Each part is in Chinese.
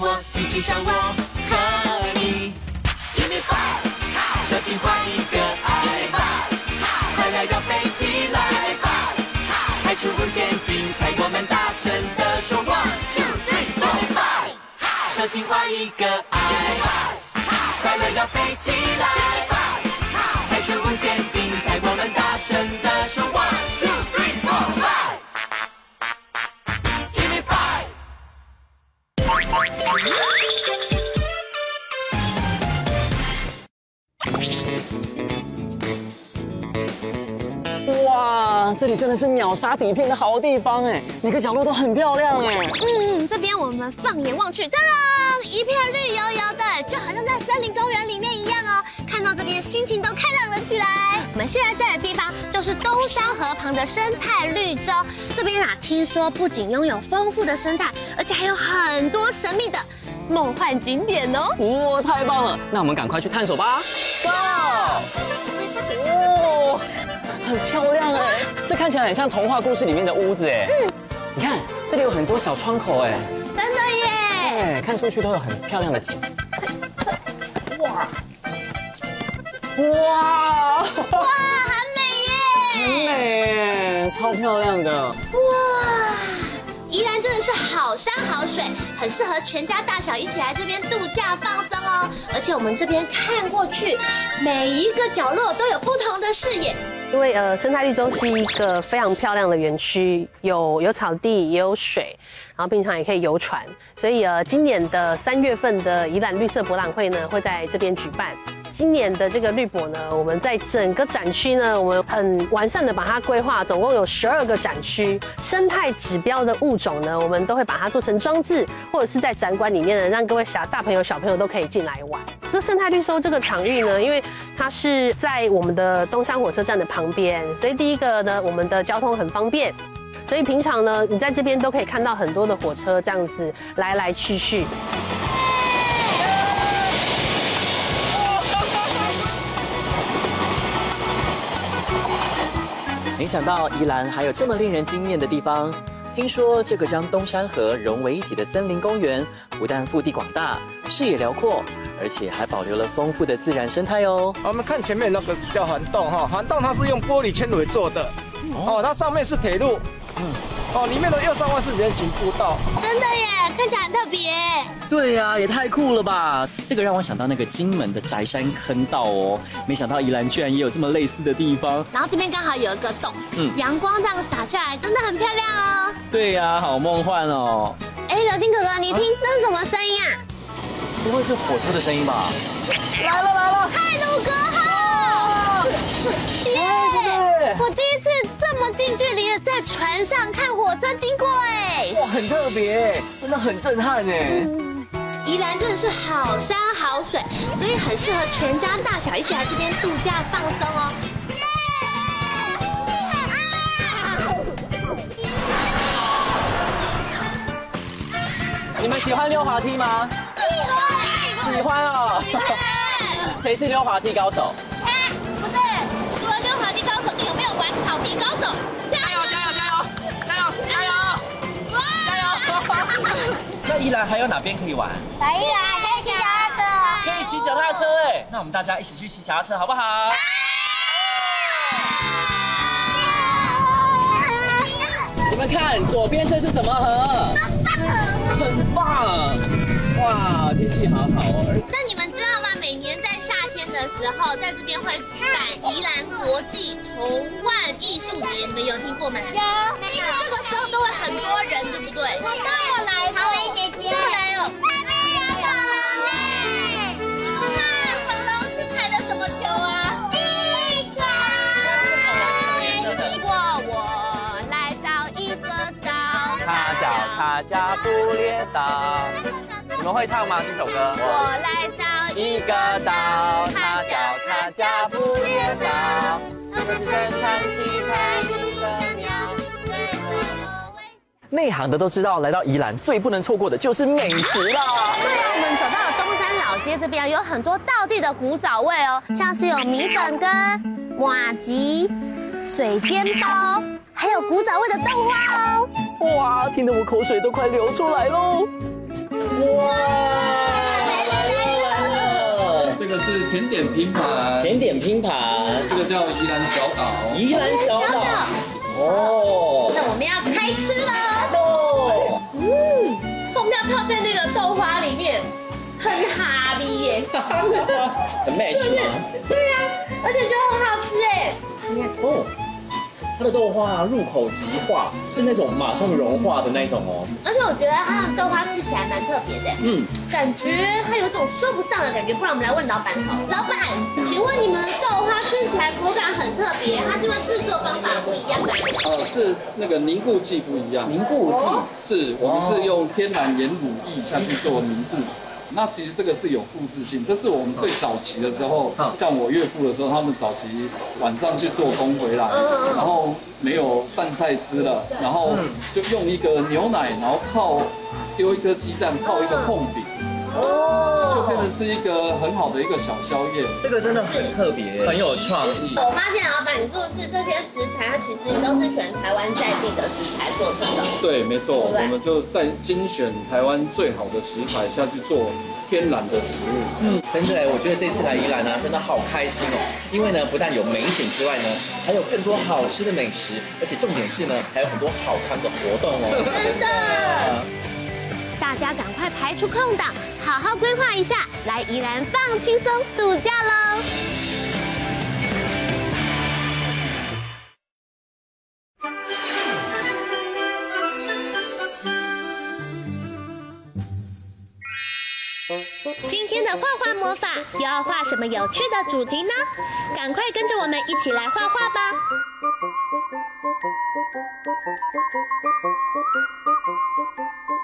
我，继续上我和你。Give me five，小心画一个爱吧，快乐要飞起来吧，排除无限精彩，我们大声的说 one two three four five，小心画一个爱吧，快乐要飞起来秒杀底片的好地方哎，每个角落都很漂亮哎。嗯，这边我们放眼望去，当然一片绿油油的，就好像在森林公园里面一样哦。看到这边，心情都开朗了起来。我们现在在的地方就是东山河旁的生态绿洲。这边啊，听说不仅拥有丰富的生态，而且还有很多神秘的梦幻景点哦。哇，太棒了！那我们赶快去探索吧。Go！哦，很漂亮哎，这看起来很像童话故事里面的屋子哎。嗯，你看这里有很多小窗口哎。真的耶。哎，看出去都有很漂亮的景。哇！哇哇，很美耶！很美耶，超漂亮的。哇，宜兰真的是好山好水，很适合全家大小一起来这边度假放松哦。而且我们这边看过去，每一个角落都有不同的视野。因为呃，生态绿洲是一个非常漂亮的园区，有有草地，也有水，然后平常也可以游船。所以呃，今年的三月份的宜兰绿色博览会呢，会在这边举办。今年的这个绿博呢，我们在整个展区呢，我们很完善的把它规划，总共有十二个展区，生态指标的物种呢，我们都会把它做成装置，或者是在展馆里面呢，让各位小大朋友小朋友都可以进来玩。这生态绿洲这个场域呢，因为它是在我们的东山火车站的旁边，所以第一个呢，我们的交通很方便，所以平常呢，你在这边都可以看到很多的火车这样子来来去去。没想到宜兰还有这么令人惊艳的地方。听说这个将东山河融为一体的森林公园，不但腹地广大、视野辽阔，而且还保留了丰富的自然生态哦。我们看前面那个叫涵洞哈，涵洞它是用玻璃纤维做的，哦，它上面是铁路。嗯。哦，里面的右上方是人行步道，真的耶，看起来很特别。对呀、啊，也太酷了吧！这个让我想到那个金门的宅山坑道哦，没想到宜兰居然也有这么类似的地方。然后这边刚好有一个洞，嗯，阳光这样洒下来，真的很漂亮哦。对呀、啊，好梦幻哦。哎，柳丁哥哥，你听，这、啊、是什么声音啊？不会是火车的声音吧？来了来了，嗨鲁哥号！耶！我第一次。近距离的在船上看火车经过，哎，哇，很特别，真的很震撼哎。嗯，宜兰真的是好山好水，所以很适合全家大小一起来这边度假放松哦。你们喜欢溜滑梯吗？喜欢，喜欢哦。谁是溜滑梯高手？宜兰还有哪边可以玩？来宜兰可以骑脚踏车，可以骑脚踏车哎，那我们大家一起去骑脚踏车好不好？你们看左边这是什么河？很棒！哇，天气好好哦。那你们知道吗？每年在夏天的时候，在这边会举办宜兰国际童玩艺术节，你们有听过吗？有。这个时候都会很多人，对不对？我都有叫它叫布列岛。你们会唱吗？这首歌。我来到一个岛，它叫它叫不列岛。内行的都知道，来到宜兰最不能错过的就是美食啦。对啊，我们走到了东山老街这边，有很多道地的古早味哦，像是有米粉跟麻糬。水煎包，还有古早味的豆花哦。哇，听得我口水都快流出来喽！哇，来了来了，这个是甜点拼盘，甜点拼盘，这个叫宜兰小岛，宜兰小岛。哦，那我们要开吃了哦。嗯，后面泡在那个豆花里面，很哈逼耶，很 match 吗？对呀、啊，而且就很好吃哎。哦。它的豆花啊，入口即化，是那种马上融化的那种哦。而且我觉得它的豆花吃起来蛮特别的，嗯，感觉它有种说不上的感觉。不然我们来问老板好了，老板，请问你们的豆花吃起来口感很特别，它是因为制作方法不一样吗？呃，是那个凝固剂不一样，凝固剂、哦、是我们是用天然盐乳液下去做凝固。那其实这个是有故事性，这是我们最早期的时候，像我岳父的时候，他们早期晚上去做工回来，然后没有饭菜吃了，然后就用一个牛奶，然后泡丢一颗鸡蛋，泡一个碰饼。哦，就变成是一个很好的一个小宵夜。这个真的很特别，很有创意。我发现老板，你做的是这些食材，它其实都是选台湾在地的食材做成的。对，没错，我们就在精选台湾最好的食材下去做天然的食物。嗯，真的，我觉得这次来宜兰呢，真的好开心哦。因为呢，不但有美景之外呢，还有更多好吃的美食，而且重点是呢，还有很多好看的活动哦。真的。大家赶快排出空档，好好规划一下，来宜兰放轻松度假喽！今天的画画魔法又要画什么有趣的主题呢？赶快跟着我们一起来画画吧！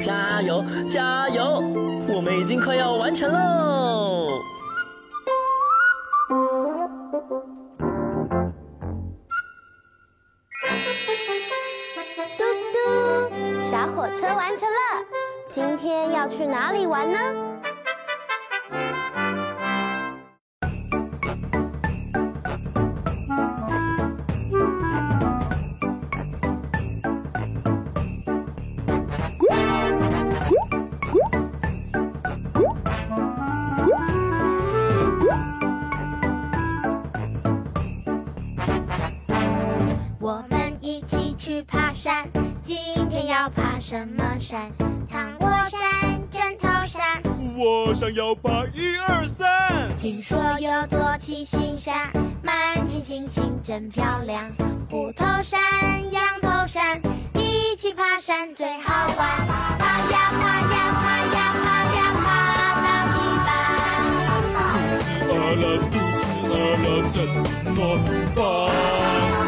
加油，加油！我们已经快要完成喽。嘟嘟，小火车完成了，今天要去哪里玩呢？什么山？糖果山、枕头山。我想要爬一二三。听说有座七星山，满天星星真漂亮。虎头山、羊头山，一起爬山最好玩。爬呀爬呀爬呀爬呀爬到一半。肚子饿了，肚子饿了，怎么办？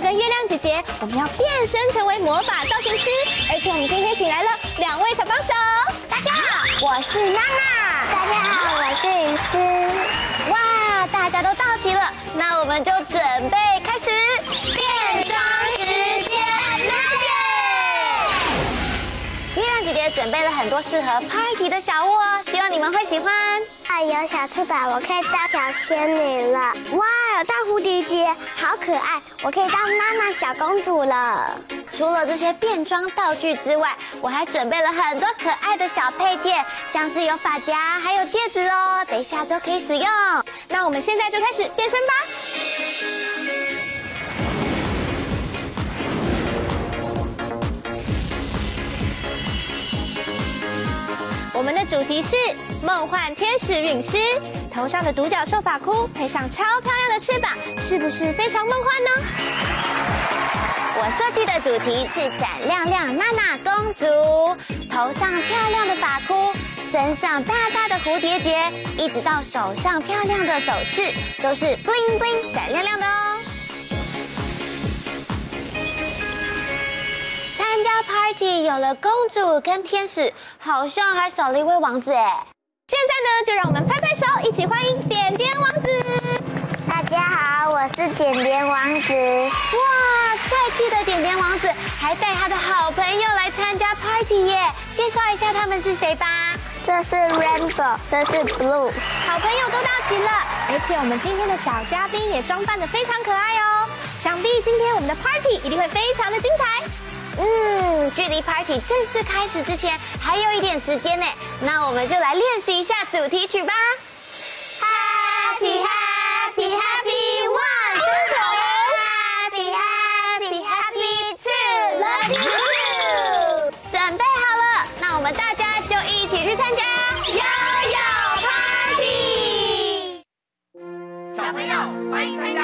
跟月亮姐姐，我们要变身成为魔法造型师，而且我们今天请来了两位小帮手。大家好，我是娜娜。大家好，我是云思。准备了很多适合 party 的小物哦，希望你们会喜欢。啊，有小翅膀，我可以当小仙女了。哇，有大蝴蝶结，好可爱，我可以当娜娜小公主了。除了这些变装道具之外，我还准备了很多可爱的小配件，像是有发夹，还有戒指哦，等一下都可以使用。那我们现在就开始变身吧。我们的主题是梦幻天使陨狮，头上的独角兽发箍配上超漂亮的翅膀，是不是非常梦幻呢？我设计的主题是闪亮亮娜娜公主，头上漂亮的发箍，身上大大的蝴蝶结，一直到手上漂亮的首饰，都是 bling bling 闪亮亮的哦。Party 有了公主跟天使，好像还少了一位王子哎。现在呢，就让我们拍拍手，一起欢迎点点王子。大家好，我是点点王子。哇，帅气的点点王子还带他的好朋友来参加 party 耶！介绍一下他们是谁吧。这是 Rainbow，这是 Blue。好朋友都到齐了，而且我们今天的小嘉宾也装扮的非常可爱哦。想必今天我们的 party 一定会非常的精彩。嗯，距离 party 正式开始之前还有一点时间呢，那我们就来练习一下主题曲吧。Happy Happy Happy One Two Happy Happy Happy Two Love You 准备好了，那我们大家就一起去参加悠悠 Party。小朋友，欢迎参加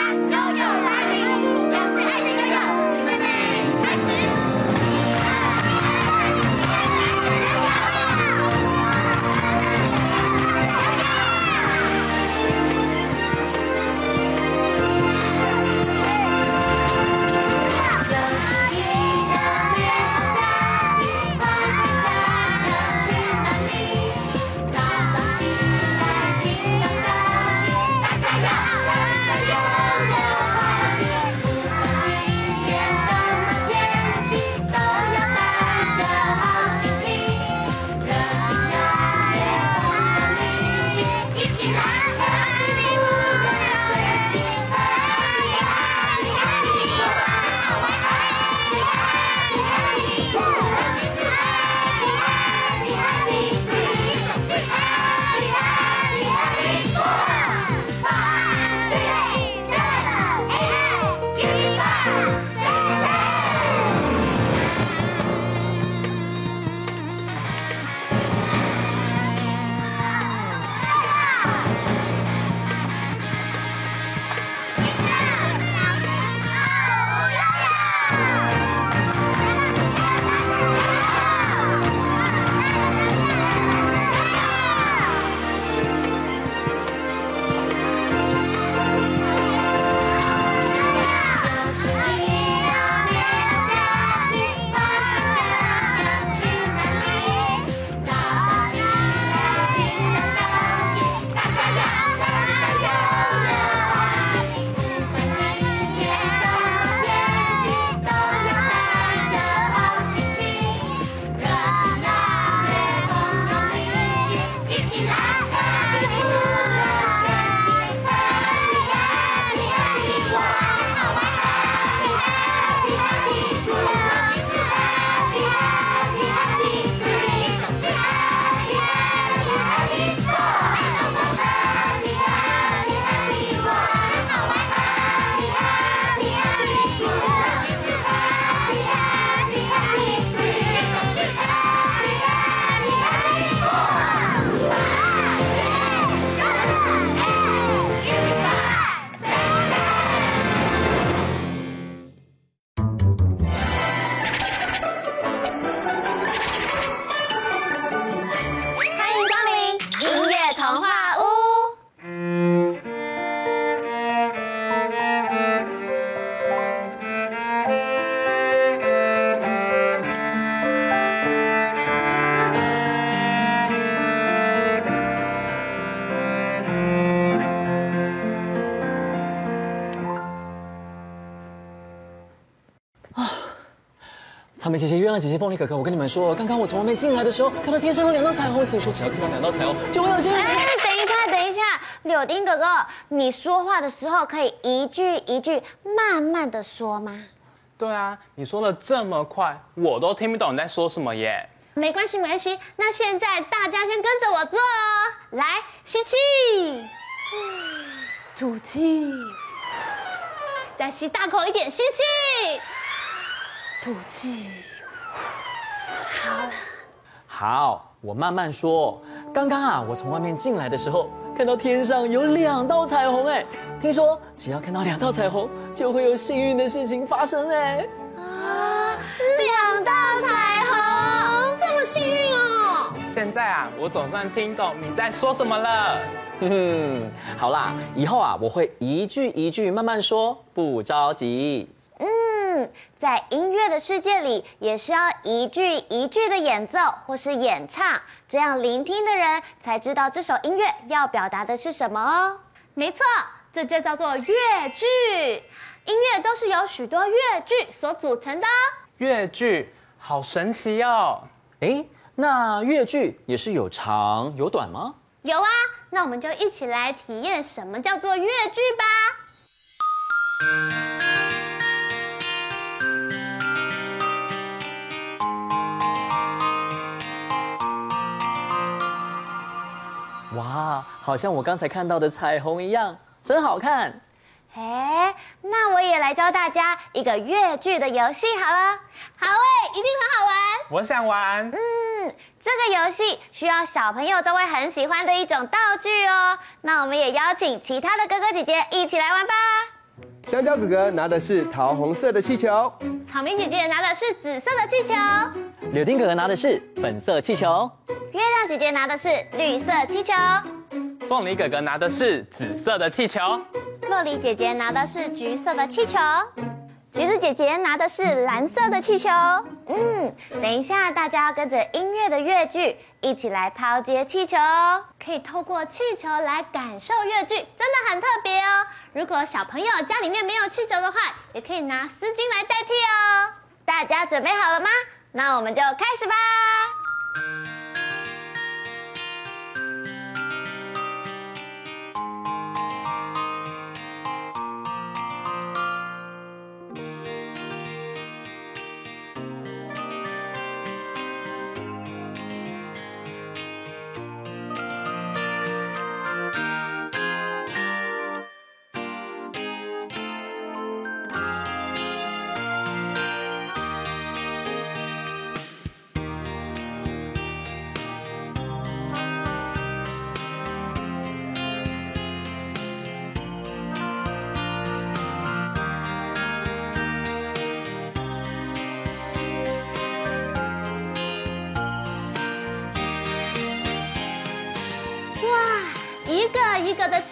美姐姐、月亮姐姐、凤梨哥哥，我跟你们说，刚刚我从外面进来的时候，看到天上有两道彩虹。听说只要看到两道彩虹，就会有幸运。哎，等一下，等一下，柳丁哥哥，你说话的时候可以一句一句慢慢的说吗？对啊，你说的这么快，我都听不懂你在说什么耶。没关系，没关系。那现在大家先跟着我做哦。来，吸气，吐气，再吸大口一点，吸气，吐气。好了。好，我慢慢说。刚刚啊，我从外面进来的时候，看到天上有两道彩虹，哎，听说只要看到两道彩虹，就会有幸运的事情发生，哎。啊，两道彩虹，这么幸运哦！现在啊，我总算听懂你在说什么了。哼哼，好啦，以后啊，我会一句一句慢慢说，不着急。嗯，在音乐的世界里，也是要一句一句的演奏或是演唱，这样聆听的人才知道这首音乐要表达的是什么哦。没错，这就叫做乐句。音乐都是由许多乐句所组成的。乐句好神奇哦！哎，那乐句也是有长有短吗？有啊，那我们就一起来体验什么叫做乐句吧。哇，好像我刚才看到的彩虹一样，真好看。哎，那我也来教大家一个乐句的游戏好了。好诶，一定很好玩。我想玩。嗯，这个游戏需要小朋友都会很喜欢的一种道具哦。那我们也邀请其他的哥哥姐姐一起来玩吧。香蕉哥哥拿的是桃红色的气球，草莓姐姐拿的是紫色的气球，柳丁哥哥拿的是粉色气球，月亮姐姐拿的是绿色气球。凤梨哥哥拿的是紫色的气球，洛梨姐姐拿的是橘色的气球，橘子姐姐拿的是蓝色的气球。嗯，等一下，大家要跟着音乐的乐句一起来抛接气球哦，可以透过气球来感受乐句，真的很特别哦。如果小朋友家里面没有气球的话，也可以拿丝巾来代替哦。大家准备好了吗？那我们就开始吧。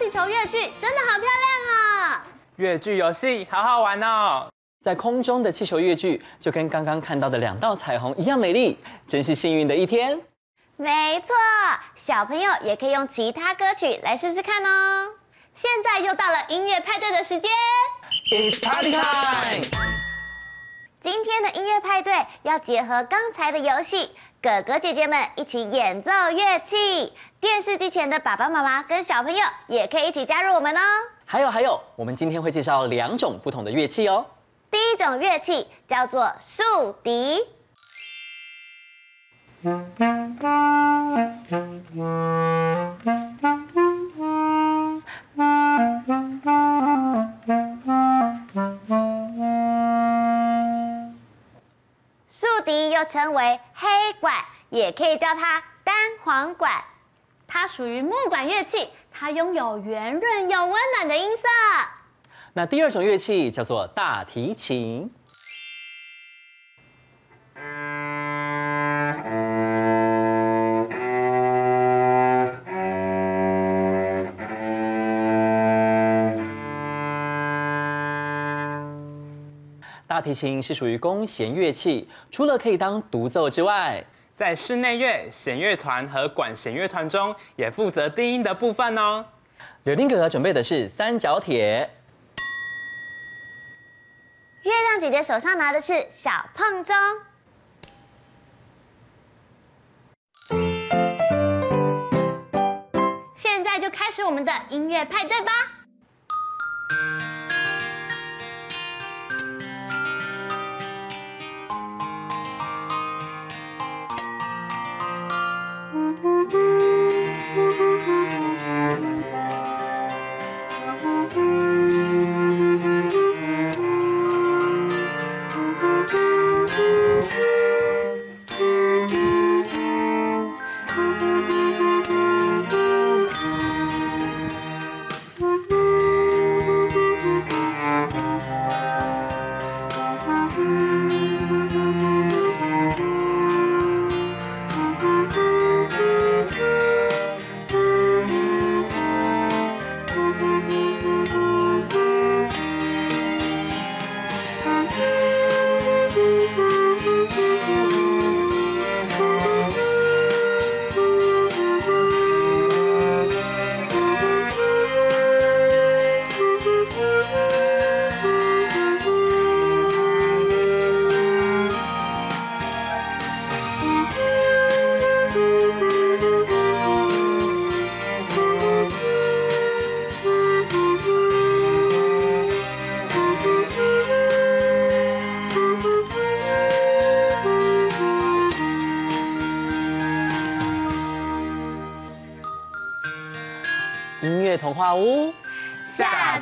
气球越剧真的好漂亮哦！越剧游戏好好玩哦，在空中的气球越剧就跟刚刚看到的两道彩虹一样美丽，真是幸运的一天。没错，小朋友也可以用其他歌曲来试试看哦。现在又到了音乐派对的时间，It's Party Time！今天的音乐派对要结合刚才的游戏。哥哥姐姐们一起演奏乐器，电视机前的爸爸妈妈跟小朋友也可以一起加入我们哦。还有还有，我们今天会介绍两种不同的乐器哦。第一种乐器叫做竖笛。又称为黑管，也可以叫它单簧管。它属于木管乐器，它拥有圆润又温暖的音色。那第二种乐器叫做大提琴。大提琴是属于弓弦乐器除了可以当独奏之外在室内乐弦乐团和管弦乐团中也负责低音的部分哦。柳丁哥哥准备的是三角铁。月亮姐姐手上拿的是小胖钟。现在就开始我们的音乐派对吧。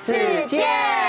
次见。